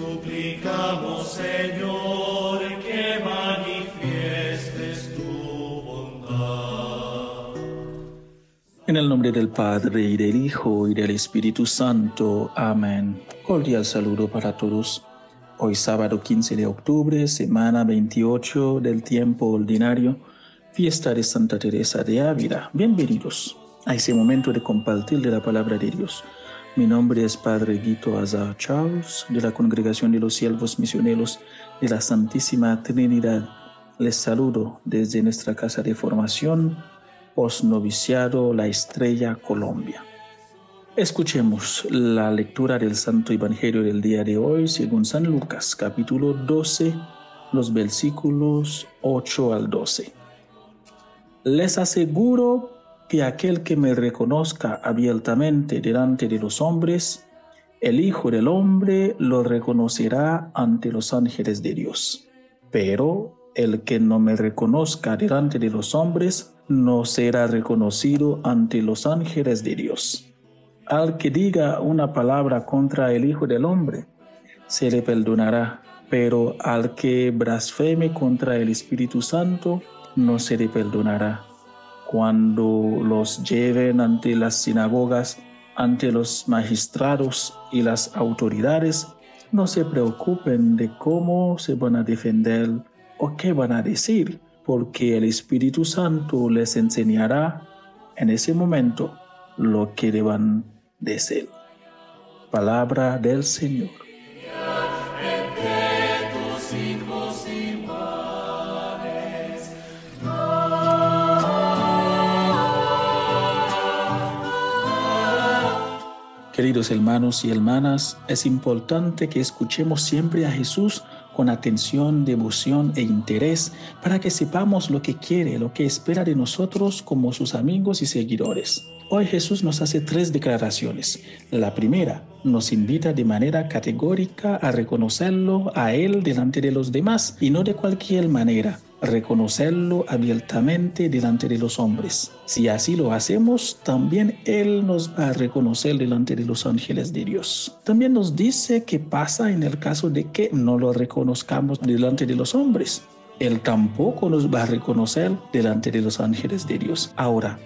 suplicamos, Señor, que manifiestes tu bondad. En el nombre del Padre, y del Hijo, y del Espíritu Santo. Amén. Cordial saludo para todos. Hoy sábado 15 de octubre, semana 28 del tiempo ordinario, fiesta de Santa Teresa de Ávila. Bienvenidos a ese momento de compartir de la palabra de Dios. Mi nombre es Padre Guito Azar Charles, de la Congregación de los Siervos Misioneros de la Santísima Trinidad. Les saludo desde nuestra casa de formación, Noviciado La Estrella, Colombia. Escuchemos la lectura del Santo Evangelio del día de hoy según San Lucas, capítulo 12, los versículos 8 al 12. Les aseguro que aquel que me reconozca abiertamente delante de los hombres, el Hijo del Hombre lo reconocerá ante los ángeles de Dios. Pero el que no me reconozca delante de los hombres, no será reconocido ante los ángeles de Dios. Al que diga una palabra contra el Hijo del Hombre, se le perdonará, pero al que blasfeme contra el Espíritu Santo, no se le perdonará cuando los lleven ante las sinagogas, ante los magistrados y las autoridades, no se preocupen de cómo se van a defender o qué van a decir, porque el Espíritu Santo les enseñará en ese momento lo que deban decir. Palabra del Señor. Queridos hermanos y hermanas, es importante que escuchemos siempre a Jesús con atención, devoción e interés para que sepamos lo que quiere, lo que espera de nosotros como sus amigos y seguidores. Hoy Jesús nos hace tres declaraciones. La primera, nos invita de manera categórica a reconocerlo a Él delante de los demás y no de cualquier manera reconocerlo abiertamente delante de los hombres. Si así lo hacemos, también Él nos va a reconocer delante de los ángeles de Dios. También nos dice qué pasa en el caso de que no lo reconozcamos delante de los hombres. Él tampoco nos va a reconocer delante de los ángeles de Dios. Ahora,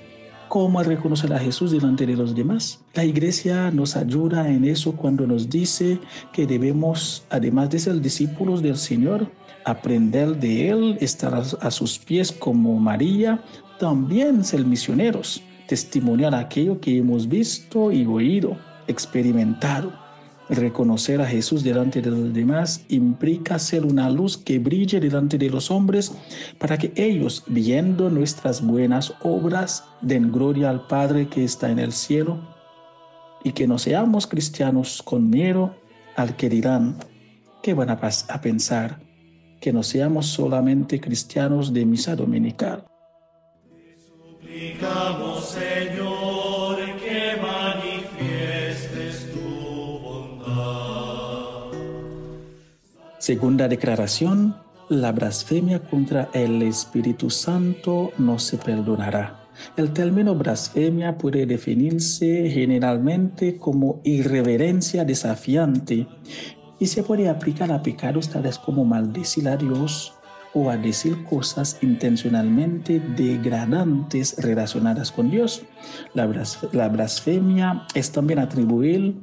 ¿Cómo reconocer a Jesús delante de los demás? La iglesia nos ayuda en eso cuando nos dice que debemos, además de ser discípulos del Señor, aprender de Él, estar a sus pies como María, también ser misioneros, testimoniar aquello que hemos visto y oído, experimentado. Reconocer a Jesús delante de los demás implica ser una luz que brille delante de los hombres para que ellos, viendo nuestras buenas obras, den gloria al Padre que está en el cielo y que no seamos cristianos con miedo al que dirán, que van a, a pensar? Que no seamos solamente cristianos de misa dominical. suplicamos, Señor, Segunda declaración, la blasfemia contra el Espíritu Santo no se perdonará. El término blasfemia puede definirse generalmente como irreverencia desafiante y se puede aplicar a pecados tales como maldecir a Dios o a decir cosas intencionalmente degradantes relacionadas con Dios. La, blasfemia es también atribuir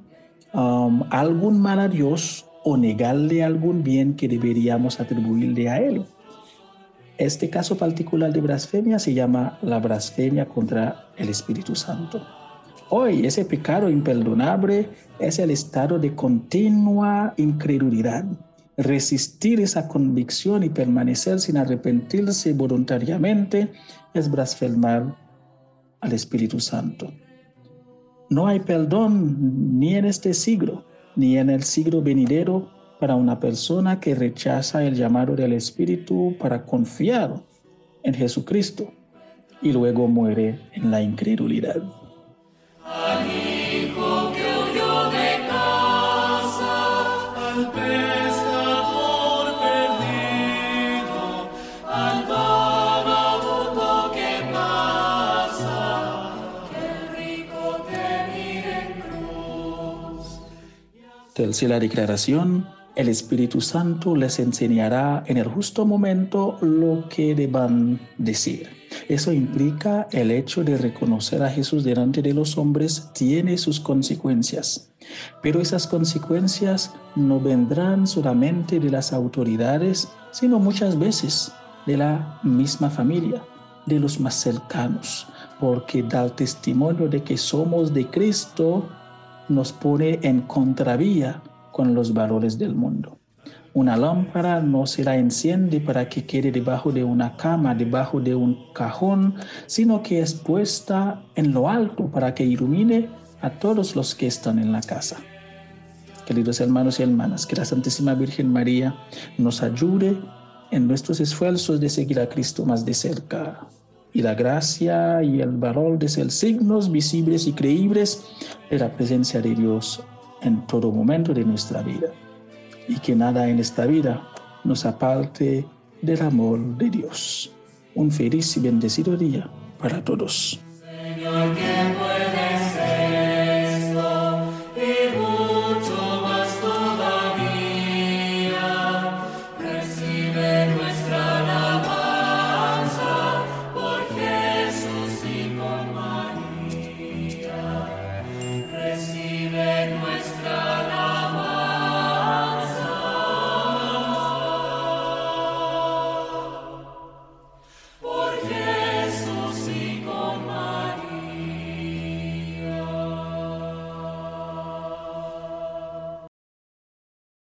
um, algún mal a Dios o negarle algún bien que deberíamos atribuirle a Él. Este caso particular de blasfemia se llama la blasfemia contra el Espíritu Santo. Hoy ese pecado imperdonable es el estado de continua incredulidad. Resistir esa convicción y permanecer sin arrepentirse voluntariamente es blasfemar al Espíritu Santo. No hay perdón ni en este siglo ni en el siglo venidero para una persona que rechaza el llamado del Espíritu para confiar en Jesucristo y luego muere en la incredulidad. Tercera declaración, El Espíritu Santo les enseñará en el justo momento lo que deban decir. Eso implica el hecho de reconocer a Jesús delante de los hombres tiene sus consecuencias. Pero esas consecuencias no vendrán solamente de las autoridades, sino muchas veces de la misma familia, de los más cercanos, porque dar testimonio de que somos de Cristo nos pone en contravía con los valores del mundo. Una lámpara no se la enciende para que quede debajo de una cama, debajo de un cajón, sino que es puesta en lo alto para que ilumine a todos los que están en la casa. Queridos hermanos y hermanas, que la Santísima Virgen María nos ayude en nuestros esfuerzos de seguir a Cristo más de cerca. Y la gracia y el valor de ser signos visibles y creíbles de la presencia de Dios en todo momento de nuestra vida y que nada en esta vida nos aparte del amor de Dios. Un feliz y bendecido día para todos.